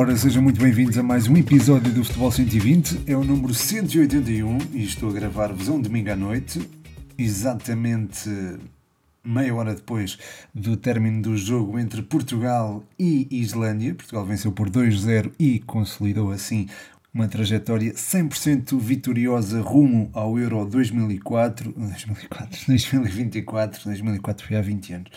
Ora, sejam muito bem-vindos a mais um episódio do Futebol 120. É o número 181 e estou a gravar-vos um domingo à noite, exatamente meia hora depois do término do jogo entre Portugal e Islândia. Portugal venceu por 2-0 e consolidou assim uma trajetória 100% vitoriosa rumo ao Euro 2004, 2004, 2024, 2004 foi há 20 anos.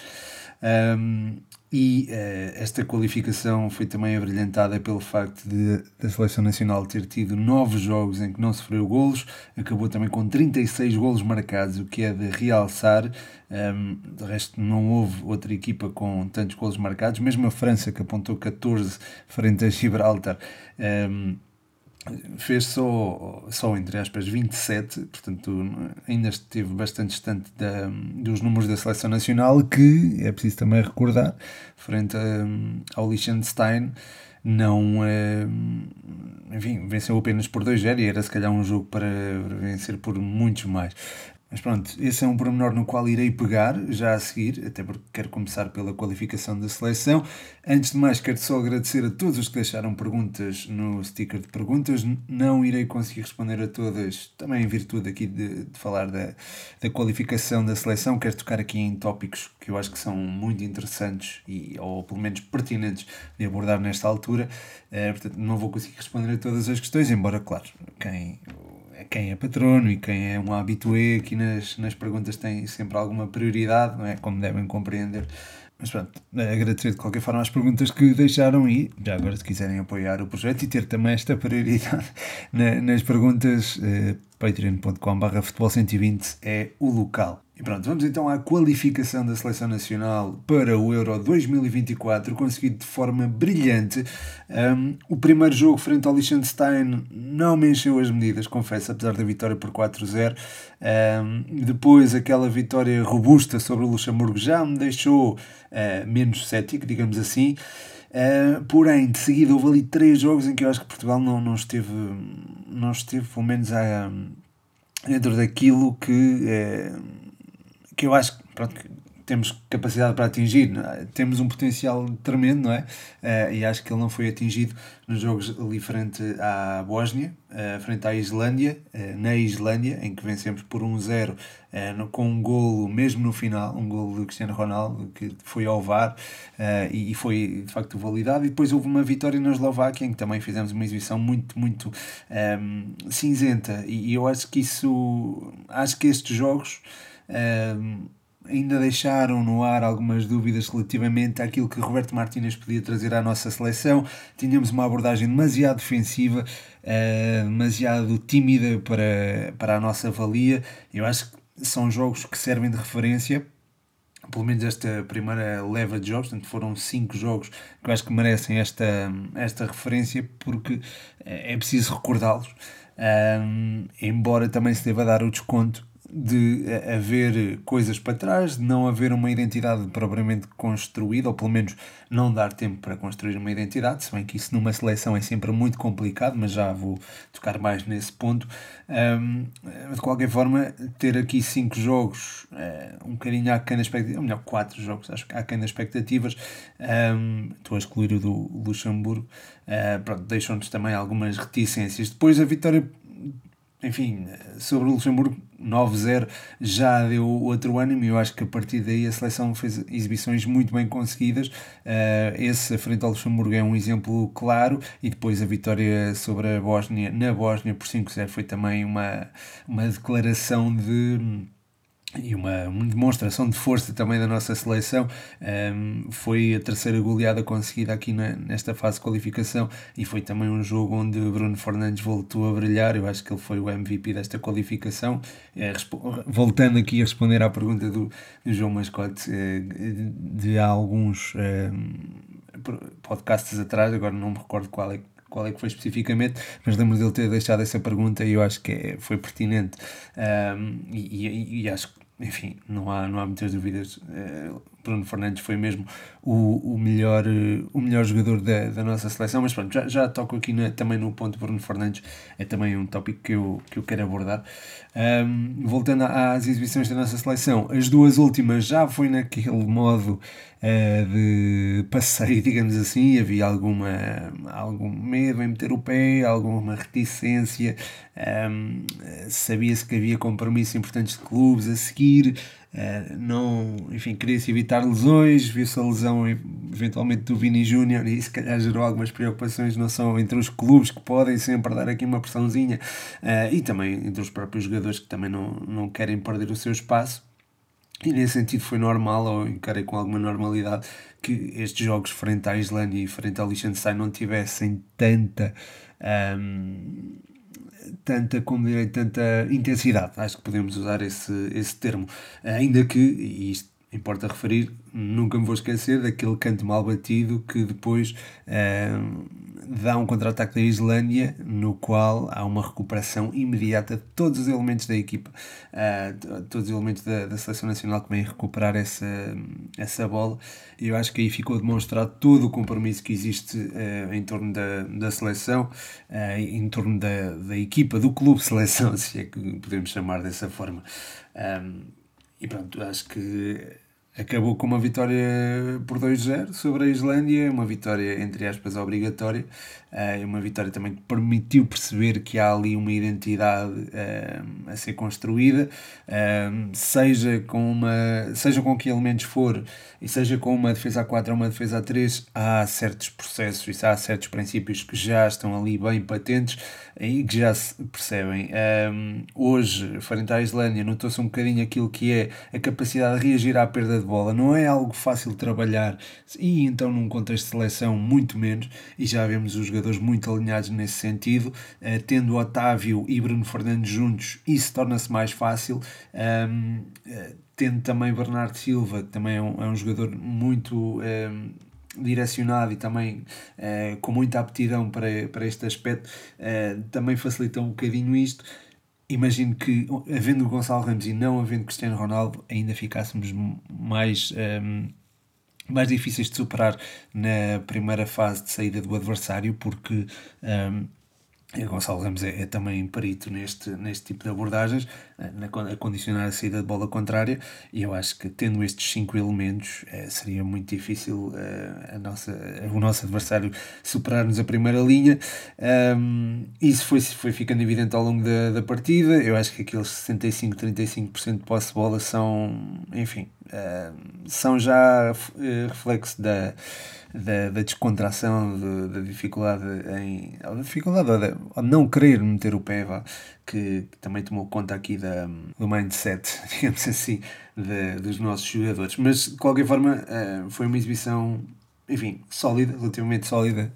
Um, e uh, esta qualificação foi também abrilhantada pelo facto de a Seleção Nacional ter tido nove jogos em que não sofreu golos, acabou também com 36 golos marcados, o que é de realçar. Um, de resto, não houve outra equipa com tantos golos marcados, mesmo a França, que apontou 14 frente a Gibraltar. Um, fez só, só entre aspas 27, portanto ainda esteve bastante distante da, dos números da seleção nacional, que é preciso também recordar, frente a, ao Liechtenstein, não enfim, venceu apenas por 2-0 e era se calhar um jogo para vencer por muitos mais. Mas pronto, esse é um pormenor no qual irei pegar já a seguir, até porque quero começar pela qualificação da seleção. Antes de mais, quero só agradecer a todos os que deixaram perguntas no sticker de perguntas. Não irei conseguir responder a todas, também em virtude aqui de, de falar da, da qualificação da seleção. Quero tocar aqui em tópicos que eu acho que são muito interessantes e, ou pelo menos pertinentes de abordar nesta altura. Uh, portanto, não vou conseguir responder a todas as questões, embora, claro, quem quem é patrono e quem é um habitué aqui nas, nas perguntas tem sempre alguma prioridade, não é? Como devem compreender. Mas pronto, agradecer de qualquer forma as perguntas que deixaram e já agora se quiserem apoiar o projeto e ter também esta prioridade nas perguntas, eh, patreon.com.br futebol 120 é o local. E pronto, vamos então à qualificação da Seleção Nacional para o Euro 2024, conseguido de forma brilhante. Um, o primeiro jogo frente ao Liechtenstein não me encheu as medidas, confesso, apesar da vitória por 4-0. Um, depois, aquela vitória robusta sobre o Luxemburgo já me deixou uh, menos cético, digamos assim. Uh, porém, de seguida, houve ali três jogos em que eu acho que Portugal não, não esteve, não esteve, pelo menos, a, dentro daquilo que. Uh, que eu acho que temos capacidade para atingir, é? temos um potencial tremendo, não é? Uh, e acho que ele não foi atingido nos jogos ali frente à Bósnia, uh, frente à Islândia, uh, na Islândia, em que vencemos por 1-0 com um golo, mesmo no final, um golo do Cristiano Ronaldo, que foi ao VAR e, e, foi de facto validado. E depois houve uma vitória na Eslováquia, em que também fizemos uma exibição muito, muito um, ehm, cinzenta. E, e eu acho que isso, acho que estes jogos ainda deixaram no ar algumas dúvidas relativamente àquilo que Roberto Martínez podia trazer à nossa seleção. Tínhamos uma abordagem demasiado defensiva, uh, demasiado tímida para, para a nossa valia. Eu acho que são jogos que servem de referência. Pelo menos esta primeira leva de jogos, portanto foram cinco jogos que eu acho que merecem esta, esta referência, porque é preciso recordá-los. Um, embora também se deva dar o desconto de haver coisas para trás, de não haver uma identidade propriamente construída, ou pelo menos não dar tempo para construir uma identidade, se bem que isso numa seleção é sempre muito complicado, mas já vou tocar mais nesse ponto. Um, de qualquer forma, ter aqui cinco jogos, uh, um bocadinho aquém das expectativas, ou melhor, quatro jogos, acho que aquém das expectativas, um, estou a excluir o do Luxemburgo, uh, pronto, deixam-nos também algumas reticências. Depois a vitória enfim, sobre o Luxemburgo 9-0 já deu outro ânimo e eu acho que a partir daí a seleção fez exibições muito bem conseguidas. Uh, esse, frente ao Luxemburgo, é um exemplo claro e depois a vitória sobre a Bósnia, na Bósnia por 5-0 foi também uma, uma declaração de e uma, demonstração de força também da nossa seleção. Um, foi a terceira goleada conseguida aqui na, nesta fase de qualificação e foi também um jogo onde Bruno Fernandes voltou a brilhar. Eu acho que ele foi o MVP desta qualificação. É, voltando aqui a responder à pergunta do, do João Mascote, de há alguns é, podcasts atrás, agora não me recordo qual é qual é que foi especificamente, mas lembro dele ter deixado essa pergunta e eu acho que é, foi pertinente um, e, e, e, acho que enfim, não há, não há muitas dúvidas. Uh, Bruno Fernandes foi mesmo o, o, melhor, o melhor jogador da, da nossa seleção, mas pronto, já, já toco aqui na, também no ponto Bruno Fernandes, é também um tópico que eu, que eu quero abordar. Um, voltando às exibições da nossa seleção, as duas últimas já foi naquele modo uh, de passeio, digamos assim, havia alguma, algum medo em meter o pé, alguma reticência, um, sabia-se que havia compromissos importantes de clubes a seguir, uh, não, enfim, queria-se evitar lesões, viu-se a lesão eventualmente do Vini Júnior e se calhar gerou algumas preocupações não só entre os clubes que podem sempre dar aqui uma pressãozinha uh, e também entre os próprios jogadores que também não, não querem perder o seu espaço. E nesse sentido foi normal, ou encarei com alguma normalidade, que estes jogos frente à Islândia e frente ao Liechtenstein não tivessem tanta. Um, tanta, como direi, tanta intensidade. Acho que podemos usar esse, esse termo. Ainda que, e isto importa referir, nunca me vou esquecer daquele canto mal batido que depois uh, dá um contra-ataque da Islândia, no qual há uma recuperação imediata de todos os elementos da equipa, uh, todos os elementos da, da seleção nacional que vêm recuperar essa, essa bola. Eu acho que aí ficou demonstrado todo o compromisso que existe uh, em torno da, da seleção, em torno da, da equipa, do clube seleção, se é que podemos chamar dessa forma. Um, e pronto, acho que acabou com uma vitória por 2-0 sobre a Islândia, uma vitória entre aspas obrigatória, é uma vitória também que permitiu perceber que há ali uma identidade uh, a ser construída, uh, seja, com uma, seja com que elementos for, e seja com uma defesa a 4 ou uma defesa a 3, há certos processos e há certos princípios que já estão ali bem patentes e que já se percebem. Hoje, frente à Islândia, notou-se um bocadinho aquilo que é a capacidade de reagir à perda de bola. Não é algo fácil de trabalhar e então num contexto de seleção muito menos, e já vemos os jogadores muito alinhados nesse sentido, uh, tendo Otávio e Bruno Fernandes juntos, isso torna-se mais fácil. Um, uh, tendo também Bernardo Silva, que também é um, é um jogador muito direcionado e também uh, com muita aptidão para, para este aspecto, também facilita um bocadinho isto imagino que, havendo Gonçalo Ramos e não havendo Cristiano Ronaldo, ainda ficássemos mais um, mais difíceis de superar na primeira fase de saída do adversário, porque um, Gonçalo Ramos é, é, também perito neste, neste tipo de abordagens, eh, na, a condicionar a saída de bola contrária, e eu acho que tendo estes cinco elementos é, seria muito difícil é, a nossa, o nosso adversário superar-nos a primeira linha. Isso foi, foi ficando evidente ao longo da, da partida. Eu acho que aqueles 65-35% de posse de bola são, enfim, são já reflexo da da, da descontração, de, da dificuldade em. da dificuldade ou, de, ou não querer meter o pé, vá, que, que, também tomou conta aqui da, do mindset, digamos assim, de, dos nossos jogadores. Mas de qualquer forma, uh, foi uma exibição enfim, sólida, relativamente sólida.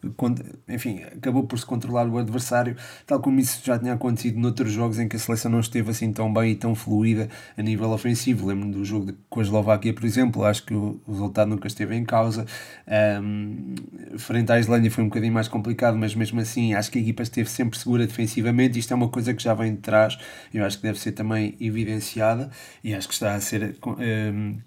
Enfim, acabou por se controlar o adversário, tal como isso já tinha acontecido noutros jogos em que a seleção não esteve assim tão bem e tão fluida a nível ofensivo. Lembro do jogo com a Eslováquia, por exemplo, acho que o resultado nunca esteve em causa. Um, frente à Islândia foi um bocadinho mais complicado, mas mesmo assim acho que a equipa esteve sempre segura defensivamente. Isto é uma coisa que já vem de trás, eu acho que deve ser também evidenciada e acho que está a ser. Um,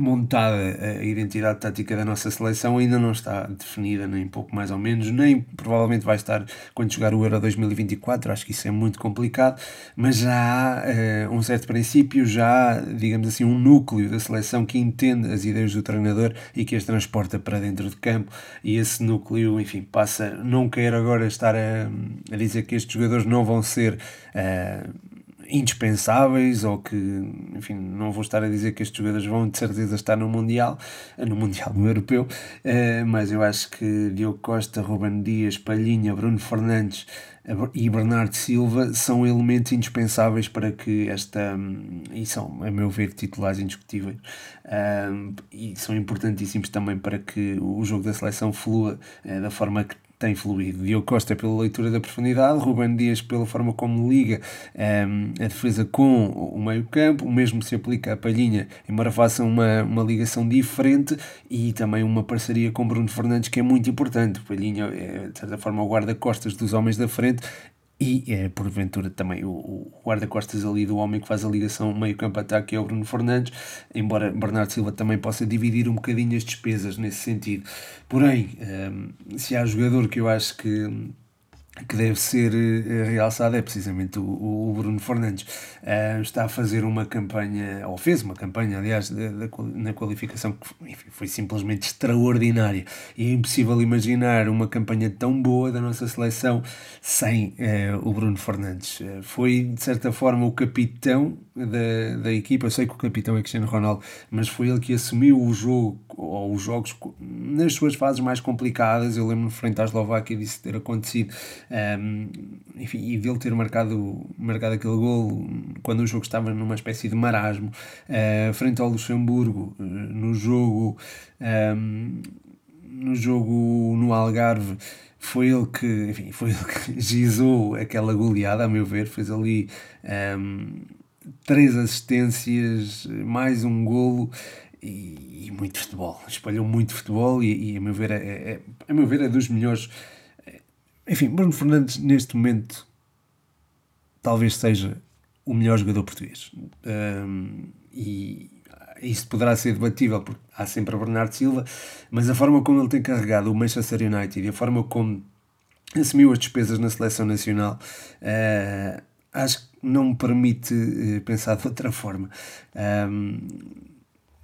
montada a identidade tática da nossa seleção ainda não está definida, nem pouco mais ou menos, nem provavelmente vai estar quando jogar o Euro 2024, acho que isso é muito complicado, mas já há uh, um certo princípio, já há, digamos assim, um núcleo da seleção que entende as ideias do treinador e que as transporta para dentro de campo, e esse núcleo, enfim, passa, não quero agora estar a, a dizer que estes jogadores não vão ser uh, indispensáveis ou que, enfim, não vou estar a dizer que estes jogadores vão de certeza estar no Mundial, no Mundial, no Europeu, eh, mas eu acho que Diogo Costa, Ruben Dias, Palhinha, Bruno Fernandes e Bernardo Silva são elementos indispensáveis para que esta, e são, a meu ver, titulares indiscutíveis, e são importantíssimos também para que o jogo da seleção flua eh, da forma que tem fluído. Diogo Costa pela leitura da profundidade, Ruben Dias pela forma como liga um, ehm, a defesa com o meio campo, o mesmo se aplica a Palhinha, embora faça uma, uma ligação diferente e também uma parceria com Bruno Fernandes que é muito importante. Palhinha é, de certa forma, o guarda-costas dos homens da frente e é porventura também o, o guarda-costas ali do homem que faz a ligação meio-campo-ataque é o Bruno Fernandes, embora Bernardo Silva também possa dividir um bocadinho as despesas nesse sentido. Porém, um, se há jogador que eu acho que que deve ser uh, realçado é precisamente o, o Bruno Fernandes. Uh, está a fazer uma campanha, ou fez uma campanha, aliás, de, na qualificação que enfim, foi simplesmente extraordinária. E é impossível imaginar uma campanha tão boa da nossa seleção sem uh, o Bruno Fernandes. foi, de certa forma, o capitão da, da equipa. Eu sei que o capitão é Cristiano Ronaldo, mas foi ele que assumiu o jogo, ou os jogos, nas suas fases mais complicadas. Eu lembro-me frente à Eslováquia disso ter acontecido um, enfim, e dele ter marcado, marcado aquele gol quando o jogo estava numa espécie de marasmo, uh, frente ao Luxemburgo, uh, no jogo, um, no jogo no Algarve, foi ele que, enfim, foi ele que gizou aquela goleada, a meu ver, fez ali um, três assistências, mais um golo e, e, muito futebol. Espalhou muito futebol e, e a meu ver é, é, a meu ver é dos melhores enfim, Bruno Fernandes, neste momento, talvez seja o melhor jogador português. Um, e isso poderá ser debatível, porque há sempre a Bernardo Silva, mas a forma como ele tem carregado o Manchester United e a forma como assumiu as despesas na seleção nacional, uh, acho que não me permite uh, pensar de outra forma. Um,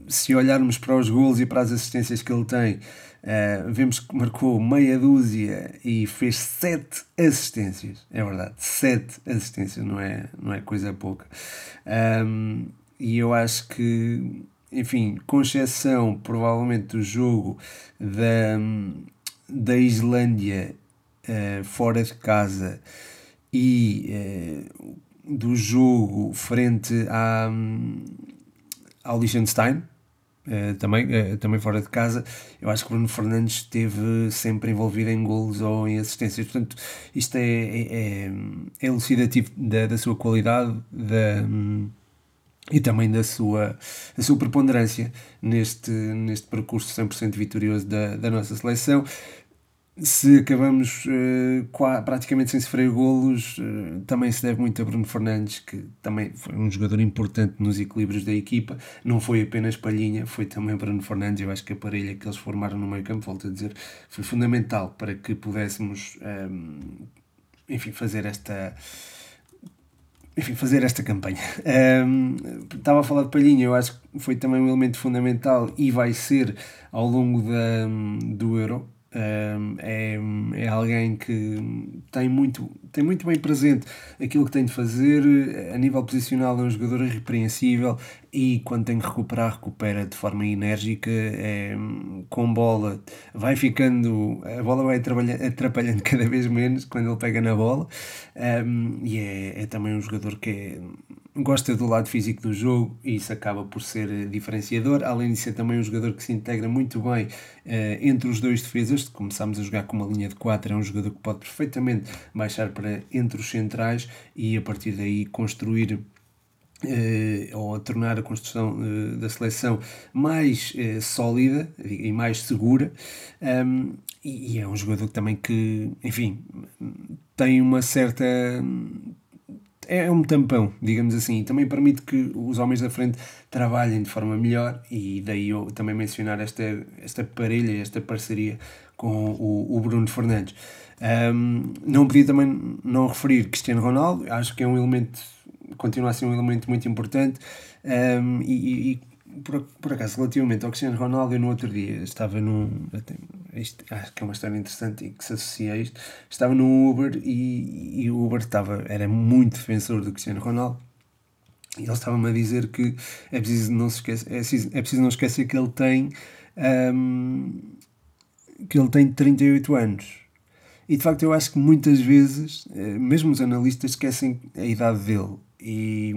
se olharmos para os gols e para as assistências que ele tem, Uh, vemos que marcou meia dúzia e fez sete assistências. É verdade, sete assistências, não é, não é coisa pouca. Um, e eu acho que, enfim, com exceção provavelmente do jogo da, da Islândia uh, fora de casa e uh, do jogo frente à, ao Liechtenstein, Uh, também, uh, também fora de casa, eu acho que Bruno Fernandes esteve sempre envolvido em golos ou em assistências, portanto, isto é, é, é, elucidativo da, da sua qualidade da, e também da sua, da sua preponderância neste, neste percurso 100% vitorioso da, da nossa seleção se acabamos uh, praticamente sem sofrer golos, uh, também se deve muito a Bruno Fernandes, que também foi um jogador importante nos equilíbrios da equipa. Não foi apenas Palhinha, foi também Bruno Fernandes. Eu acho que a parelha que eles formaram no meio campo, volto a dizer, foi fundamental para que pudéssemos, um, ehm, enfim, fazer esta enfim, fazer esta campanha. Um, ehm, estava a falar de Palhinha, eu acho que foi também um elemento fundamental e vai ser ao longo da, do Euro é, é alguém que tem muito, tem muito bem presente aquilo que tem de fazer, a nível posicional é um jogador irrepreensível e quando tem que recuperar, recupera de forma enérgica, é, com bola, vai ficando, a bola vai atrapalhando cada vez menos quando ele pega na bola um, e é, é também um jogador que é gosta do lado físico do jogo e isso acaba por ser diferenciador, além de ser também um jogador que se integra muito bem uh, entre os dois defesas, começamos a jogar com uma linha de 4, é um jogador que pode perfeitamente baixar para entre os centrais e a partir daí construir Uh, ou a tornar a construção da seleção mais sólida e mais segura. Um, e, e, é um jogador também que enfim tem uma certa é um tampão, digamos assim, também permite que os homens da frente trabalhem de forma melhor e daí eu também mencionar esta, esta parelha, esta parceria com o, o Bruno Fernandes. Um, não podia também não referir Cristiano Ronaldo, acho que é um elemento, continua a ser um elemento muito importante um, e, e por, por acaso, relativamente ao Cristiano Ronaldo, eu no outro dia estava num. Isto, acho que é uma história interessante e que se associa a isto. Estava num Uber e, e o Uber estava, era muito defensor do Cristiano Ronaldo. E ele estava-me a dizer que é preciso não se esquecer, é preciso, é preciso não esquecer que ele tem. Um, que ele tem 38 anos. E de facto eu acho que muitas vezes, eh, mesmo os analistas esquecem a idade dele. E,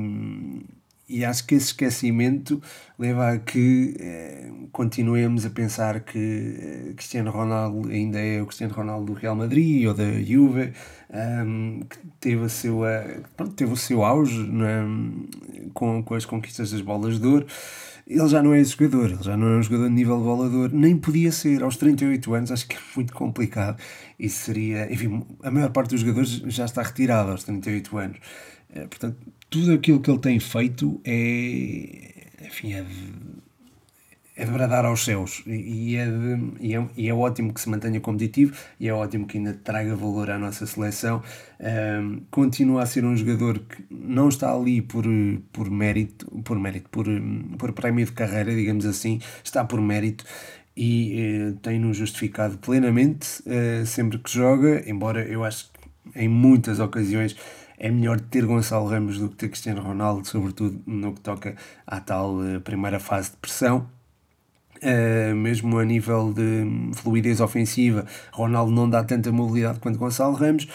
e acho que esse esquecimento leva a que eh, continuemos a pensar que eh, Cristiano Ronaldo ainda é o Cristiano Ronaldo do Real Madrid ou da Juve, um, ehm, que teve, a sua, pronto, teve o seu auge com, com as conquistas das bolas de ouro. ele já não é esse jogador, ele já não é um jogador de nível bolador, nem podia ser aos 38 anos, acho que é muito complicado. Isso seria, enfim, a maior parte dos jogadores já está retirado aos 38 anos. Eh, portanto, tudo aquilo que ele tem feito é, enfim, é de, é de bradar aos céus e é, de, e, é, e é ótimo que se mantenha competitivo e é ótimo que ainda traga valor à nossa seleção. Um, continua a ser um jogador que não está ali por, por mérito, por mérito, por, por prémio de carreira, digamos assim, está por mérito e eh, tem-no justificado plenamente eh, sempre que joga, embora eu acho que em muitas ocasiões é melhor ter Gonçalo Ramos do que ter Cristiano Ronaldo, sobretudo no que toca à tal uh, primeira fase de pressão. Uh, mesmo a nível de fluidez ofensiva, Ronaldo não dá tanta mobilidade quanto Gonçalo Ramos,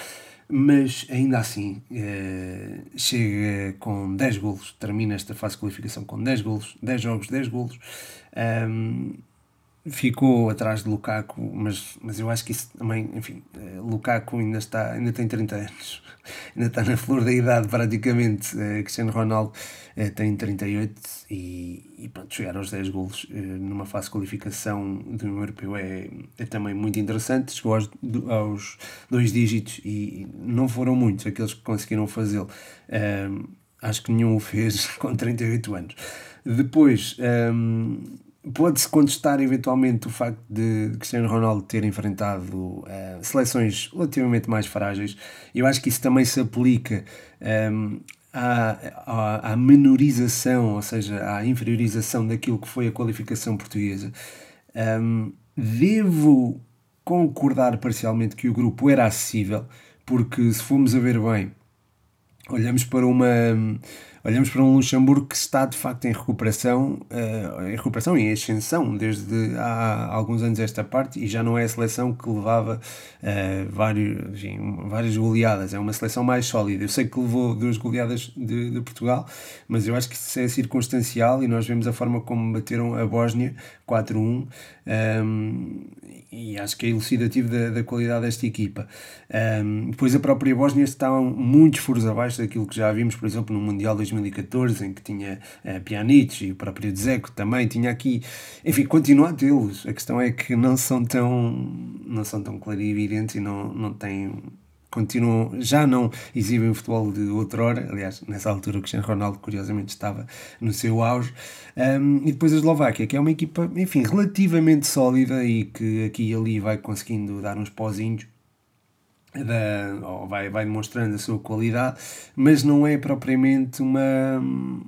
mas ainda assim uh, chega com 10 golos, termina esta fase de qualificação com 10 golos, 10 jogos, 10 golos. Um, ficou atrás de Lukaku, mas, mas eu acho que isso também, enfim, eh, Lukaku ainda, está, ainda tem 30 anos, ainda está na flor da idade praticamente. Uh, Cristiano Ronaldo uh, tem 38 e, e pronto, chegar aos 10 golos uh, numa fase de qualificação do europeu é, é também muito interessante. Chegou aos, aos dois dígitos e não foram muitos aqueles que conseguiram fazê-lo. acho que nenhum o fez com 38 anos. Depois. Um, Pode-se contestar eventualmente o facto de Cristiano Ronaldo ter enfrentado uh, seleções relativamente mais frágeis. Eu acho que isso também se aplica um, ehm, à, à, à, menorização, ou seja, à inferiorização daquilo que foi a qualificação portuguesa. Um, ehm, devo concordar parcialmente que o grupo era acessível, porque se formos a ver bem, olhamos para uma olhamos para um Luxemburgo que está de facto em recuperação, uh, em recuperação e em ascensão desde há alguns anos esta parte e já não é a seleção que levava uh, vários, enfim, várias goleadas, é uma seleção mais sólida. Eu sei que levou duas goleadas de, de, Portugal, mas eu acho que isso é circunstancial e nós vemos a forma como bateram a Bósnia 4-1 um, ehm, e acho que é elucidativo da, da qualidade desta equipa. Um, depois a própria Bósnia está muitos furos abaixo daquilo que já vimos, por exemplo, no Mundial 2014, em que tinha uh, Pjanic e o próprio Dzeko também tinha aqui. Enfim, continua a tê-los. A questão é que não são tão, não são tão clarividentes e não, não têm continuam, já não exibem o futebol de outrora, aliás, nessa altura o Cristiano Ronaldo curiosamente estava no seu auge, um, e depois a Eslováquia, que é uma equipa, enfim, relativamente sólida e que aqui e ali vai conseguindo dar uns pozinhos, da, vai, vai demonstrando a sua qualidade, mas não é propriamente uma,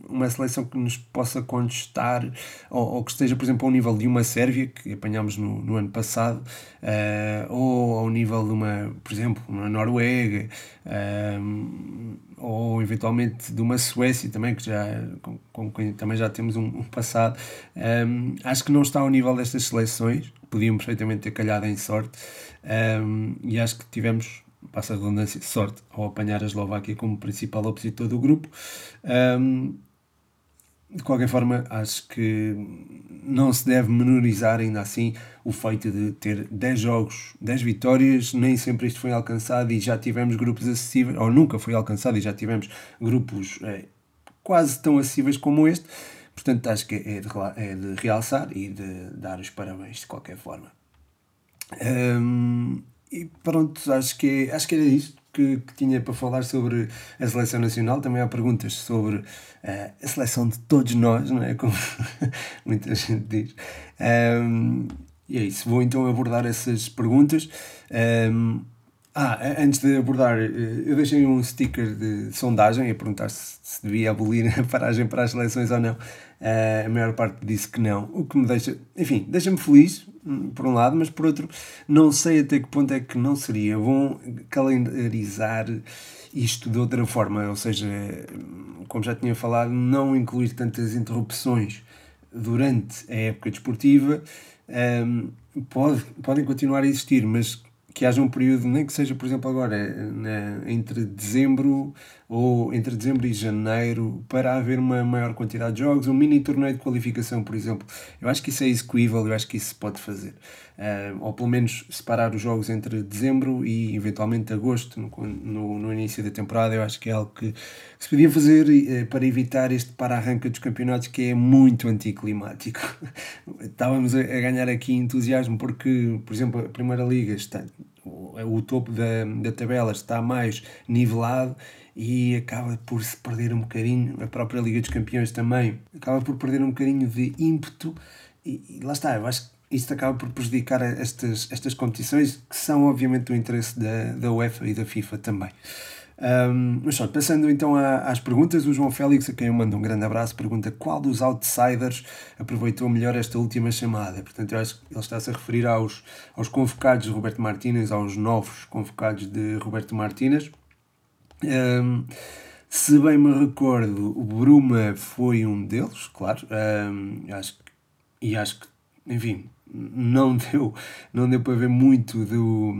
uma seleção que nos possa contestar ou, ou que esteja, por exemplo, ao nível de uma Sérvia que apanhámos no, no ano passado, uh, ou ao nível de uma, por exemplo, uma Noruega, uh, ou eventualmente de uma Suécia também, que já, com, com também já temos um, um passado. Um, acho que não está ao nível destas seleções, podiam perfeitamente ter calhado em sorte. Um, e acho que tivemos, passa a redundância, sorte ao apanhar a Eslováquia como principal opositor do grupo. Um, de qualquer forma, acho que não se deve menorizar ainda assim o feito de ter 10 jogos, 10 vitórias, nem sempre isto foi alcançado e já tivemos grupos acessíveis, ou nunca foi alcançado e já tivemos grupos é, quase tão acessíveis como este. Portanto, acho que é de, é de realçar e de dar os parabéns de qualquer forma. Um, e pronto, acho que, acho que era isto que, que, tinha para falar sobre a seleção nacional. Também há perguntas sobre uh, a seleção de todos nós, não é? Como muita gente diz. Um, e é isso, vou então abordar essas perguntas. Um, ah, antes de abordar, eh, eu deixei um sticker de sondagem a perguntar se, se devia abolir a paragem para as seleções ou não. Uh, a maior parte disse que não, o que me deixa, enfim, deixa-me feliz, hum, por um lado, mas por outro, não sei até que ponto é que não seria bom calendarizar isto de outra forma, ou seja, como já tinha falado, não incluir tantas interrupções durante a época desportiva. Um, pode, podem continuar a existir, mas que haja um período, nem que seja, por exemplo, agora, na, entre dezembro ou entre dezembro e janeiro, para haver uma maior quantidade de jogos, um mini torneio de qualificação, por exemplo. Eu acho que isso é execuível, eu acho que isso se pode fazer. Uh, ou pelo menos separar os jogos entre dezembro e eventualmente agosto, no, no, no início da temporada, eu acho que é algo que, se podia fazer uh, para evitar este para-arranca dos campeonatos que é muito anticlimático. Estávamos a, a ganhar aqui entusiasmo porque, por exemplo, a Primeira Liga está, o topo da, da tabela está mais nivelado e acaba por se perder um bocadinho, a própria Liga dos Campeões também, acaba por perder um bocadinho de ímpeto e, e lá está, eu acho que isto acaba por prejudicar estas, estas competições que são obviamente do interesse da, da UEFA e da FIFA também. Um, mas só, passando então às perguntas, o João Félix, a quem eu mando um grande abraço, pergunta qual dos outsiders aproveitou melhor esta última chamada. Portanto, eu acho que ele está-se a referir aos, aos convocados de Roberto Martínez, aos novos convocados de Roberto Martínez. Um, se bem me recordo, o Bruma foi um deles, claro, um, acho, e acho que, enfim, não deu, não deu para ver muito do,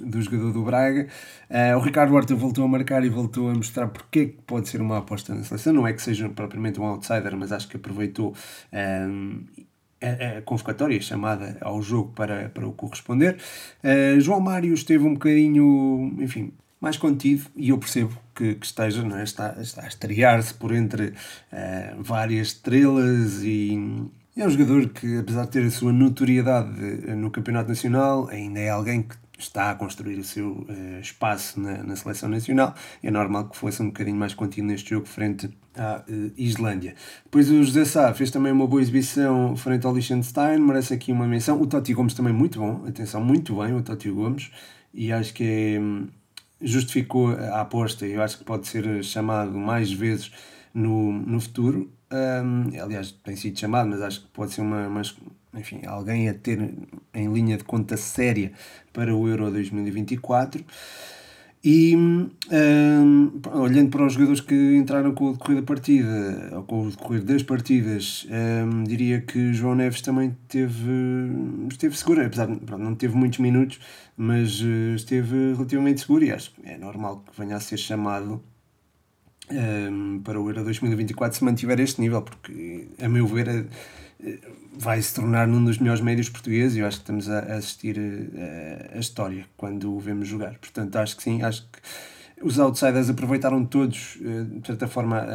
do jogador do Braga. Uh, o Ricardo Horta voltou a marcar e voltou a mostrar porque é que pode ser uma aposta na seleção. Não é que seja propriamente um outsider, mas acho que aproveitou um, a, a, convocatória chamada ao jogo para, para o corresponder. Uh, João Mário esteve um bocadinho, enfim, mais contido e eu percebo que, que esteja, não é? está, está a estrear-se por entre uh, várias estrelas e é um jogador que, apesar de ter a sua notoriedade no Campeonato Nacional, ainda é alguém que está a construir o seu uh, espaço na, na, seleção nacional. É normal que fosse um bocadinho mais contínuo neste jogo frente à uh, Islândia. Depois o José Sá fez também uma boa exibição frente ao Liechtenstein, merece aqui uma menção. O Totti Gomes também muito bom, atenção, muito bem o Totti Gomes, e acho que é, hum, justificou a aposta, eu acho que pode ser chamado mais vezes no, no futuro. Um, aliás, tem sido chamado, mas acho que pode ser uma, uma, enfim, alguém a ter em linha de conta séria para o Euro 2024. E um, olhando para os jogadores que entraram com o decorrer da partida, ou com o decorrer das partidas, um, diria que João Neves também teve, esteve seguro, apesar de não teve muitos minutos, mas uh, esteve relativamente seguro e acho que é normal que venha a ser chamado um, para o Euro 2024 se mantiver este nível, porque, a meu ver, eh, vai se tornar num dos melhores médios portugueses e eu acho que estamos a assistir a, eh, a história quando o vemos jogar. Portanto, acho que sim, acho que os outsiders aproveitaram todos, eh, de certa forma,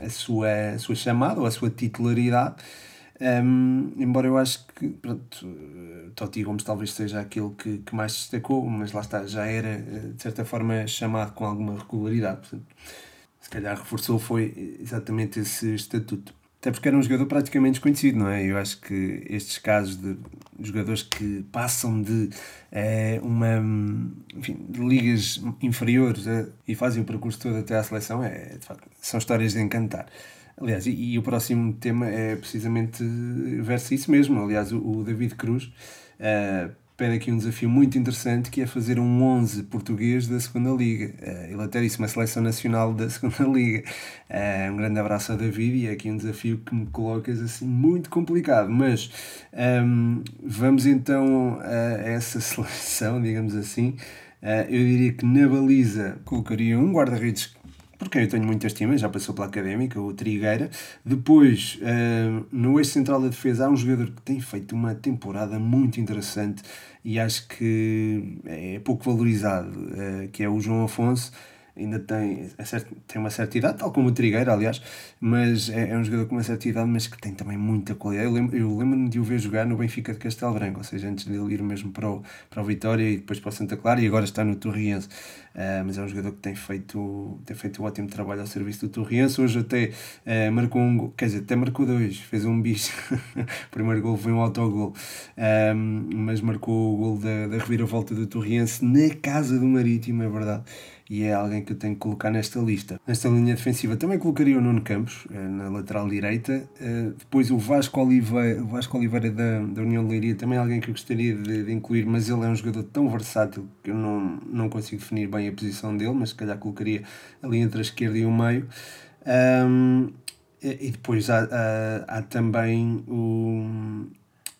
a, sua, a sua chamada ou a sua titularidade. Um, embora eu acho que pronto, Totti Gomes talvez seja aquele que, que mais destacou, mas lá está, já era de certa forma chamado com alguma regularidade. Portanto, se calhar reforçou foi exatamente esse estatuto. Até porque era um jogador praticamente desconhecido, não é? Eu acho que estes casos de jogadores que passam de é, uma enfim, de ligas inferiores é, e fazem o percurso todo até à seleção é, de facto, são histórias de encantar. Aliás, e, e o próximo tema é precisamente verso isso mesmo. Aliás, o, o David Cruz é, pede aqui um desafio muito interessante que é fazer um 11 português da segunda Liga. Uh, ele até disse uma seleção nacional da segunda Liga. Uh, um grande abraço a David e é aqui um desafio que me colocas assim muito complicado. Mas um, ehm, vamos então a essa seleção, digamos assim. Uh, eu diria que na baliza colocaria um guarda-redes por quem eu tenho muita estima, já passou pela académica, o Trigueira. Depois, uh, no eixo central da defesa, há um jogador que tem feito uma temporada muito interessante e acho que é pouco valorizado, uh, que é o João Afonso ainda tem, é certo, tem uma certa idade, tal como o Trigueiro, aliás, mas é, é, um jogador com uma certa idade, mas que tem também muita qualidade. Eu lembro-me lembro de o ver jogar no Benfica de Castelo Branco, ou seja, antes de ele ir mesmo para o, para o Vitória e depois para o Santa Clara, e agora está no Torriense. Uh, mas é um jogador que tem feito, tem feito um ótimo trabalho ao serviço do Torriense. Hoje até uh, marcou um gol, quer dizer, até marcou dois, fez um bicho. o primeiro gol foi um autogol, uh, mas marcou o gol da, da reviravolta do Torriense na casa do Marítimo, é verdade e é alguém que eu tenho que colocar nesta lista. Nesta linha defensiva também colocaria o Nuno Campos, eh, na lateral direita. Eh, depois o Vasco Oliveira, o Vasco Oliveira da, da União de Leiria, também é alguém que eu gostaria de, de, incluir, mas ele é um jogador tão versátil que eu não, não consigo definir bem a posição dele, mas se calhar colocaria ali entre a esquerda e o meio. Um, e depois há, há, há também o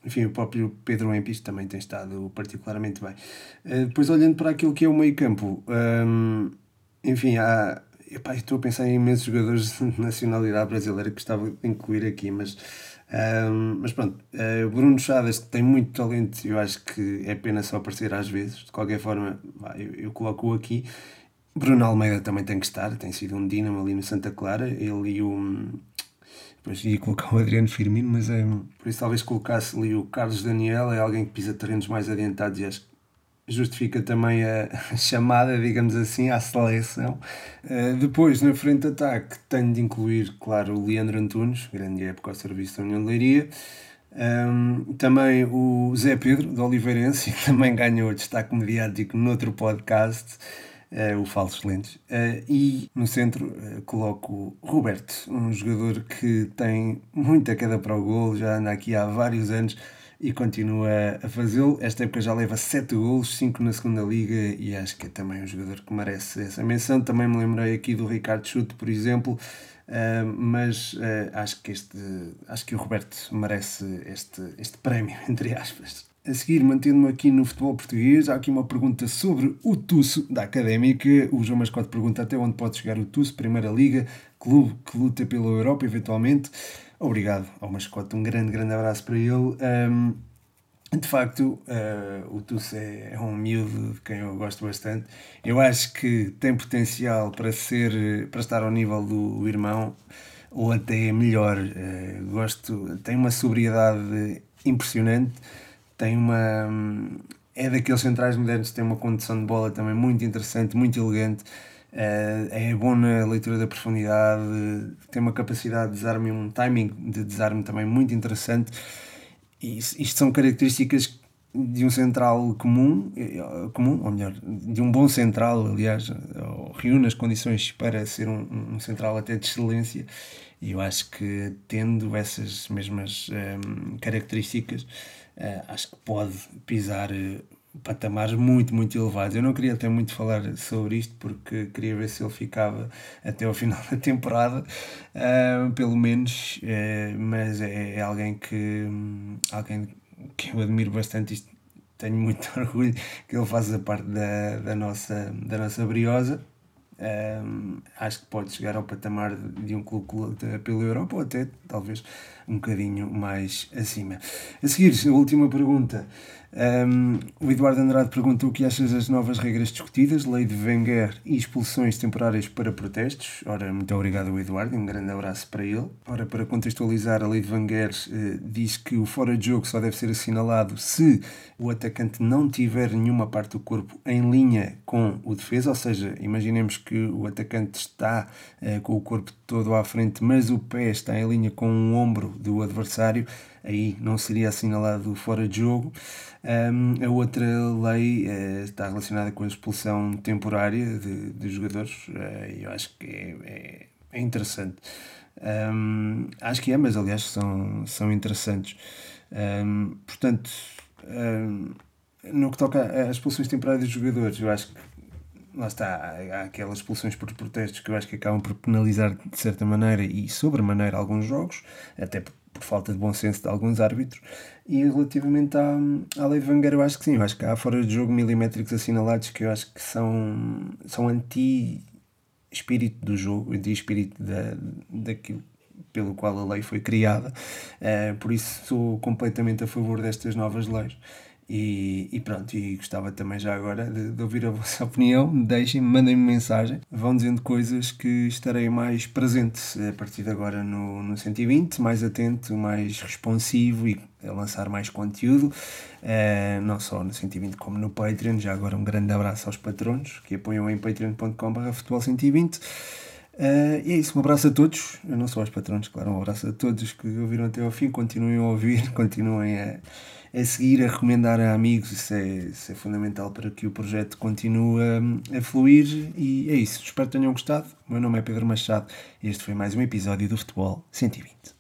enfim, o próprio Pedro Empis também tem estado particularmente bem. Uh, depois, olhando para aquilo que é o meio campo, um, enfim, há, epá, estou a pensar em imensos jogadores de nacionalidade brasileira que gostava de incluir aqui, mas, um, mas pronto, uh, Bruno que tem muito talento, eu acho que é pena só aparecer às vezes, de qualquer forma, eu, eu coloco-o aqui. Bruno Almeida também tem que estar, tem sido um dínamo ali no Santa Clara, ele e o, Depois ia colocar o Adriano Firmino, mas é. Por isso talvez colocasse ali o Carlos Daniel, é alguém que pisa terrenos mais adiantados e acho que justifica também a chamada, digamos assim, à seleção. Uh, depois, na frente de ataque, tenho de incluir, claro, o Leandro Antunes, grande época ao serviço da União de Leiria. Um, também o Zé Pedro, de Oliveirense, que também ganhou destaque mediático noutro podcast o Falsos Lentes. Uh, e no centro uh, coloco Roberto, um jogador que tem muita queda para o gol, já anda aqui há vários anos e continua a fazê-lo. Esta época já leva 7 golos, 5 na segunda liga e acho que é também um jogador que merece essa menção. Também me lembrei aqui do Ricardo Chute, por exemplo, mas acho que este acho que o Roberto merece este, este prémio, entre aspas. A seguir, mantendo-me aqui no futebol português, há aqui uma pergunta sobre o Tusso da Académica. O João Mascote pergunta até onde pode chegar o Tusso, Primeira Liga, clube que luta pela Europa, eventualmente. Obrigado ao Mascote, um grande, grande abraço para ele. Um, de facto, uh, o Tusso é, é, um miúdo de quem eu gosto bastante. Eu acho que tem potencial para ser, para estar ao nível do irmão, ou até melhor. Uh, gosto, tem uma sobriedade impressionante tem uma. É daqueles centrais modernos que tem uma condição de bola também muito interessante, muito elegante. Eh, é bom na leitura da profundidade, tem uma capacidade de desarme, um timing de desarme também muito interessante. E isto são características de um central comum, eh, comum, ou melhor, de um bom central, aliás, reúne as condições para ser um, um central até de excelência. E eu acho que tendo essas mesmas características, acho que pode pisar uh, patamares muito, muito elevados. Eu não queria até muito falar sobre isto porque queria ver se ele ficava até ao final da temporada, uh, pelo menos, uh, mas é, é, alguém que alguém que eu admiro bastante isto. Tenho muito orgulho que ele faça parte da, da, nossa, da nossa briosa um, acho que pode chegar ao patamar de um clube que luta pela Europa ou até talvez um bocadinho mais acima. A seguir, a última pergunta. Um, o Eduardo Andrade perguntou o que achas das novas regras discutidas, lei de Wenger e expulsões temporárias para protestos. Ora, muito obrigado Eduardo um grande abraço para ele. Ora, para contextualizar, a lei de Wenger uh, diz que o fora de jogo só deve ser assinalado se o atacante não tiver nenhuma parte do corpo em linha com o defesa, ou seja, imaginemos que o atacante está uh, com o corpo todo à frente, mas o pé está em linha com o ombro do adversário, aí não seria assinalado fora de jogo. Um, a outra lei uh, está relacionada com a expulsão temporária de, de jogadores, uh, eu acho que é, é, é interessante. Um, acho que é, mas aliás são, são interessantes. Um, portanto, no que toca às expulsões temporárias de jogadores, eu acho que lá está, há aquelas expulsões por protestos que eu acho que acabam por penalizar de certa maneira e sobremaneira alguns jogos, até por falta de bom senso de alguns árbitros. E relativamente à, à lei Wenger, eu acho que sim, eu acho que há fora de jogo milimétricos assinalados que eu acho que são, são anti-espírito do jogo, anti-espírito da, daquilo pelo qual a lei foi criada. Uh, por isso sou completamente a favor destas novas leis. E, e, pronto, e gostava também já agora de, de ouvir a vossa opinião. Deixem-me, mandem-me mensagem, vão dizendo coisas que estarei mais presente a partir de agora no, no 120, mais atento, mais responsivo e a lançar mais conteúdo, uh, não só no 120 como no Patreon. Já agora um grande abraço aos patronos que apoiam em patreon.com.br futebol 120. Uh, e é isso, um abraço a todos, não só aos patronos, claro, um abraço a todos que ouviram até ao fim, continuem a ouvir, continuem a a seguir, a recomendar a amigos, isso é, isso é fundamental para que o projeto continue a, a fluir. E é isso, espero que tenham gostado. O meu nome é Pedro Machado e este foi mais um episódio do Futebol 120.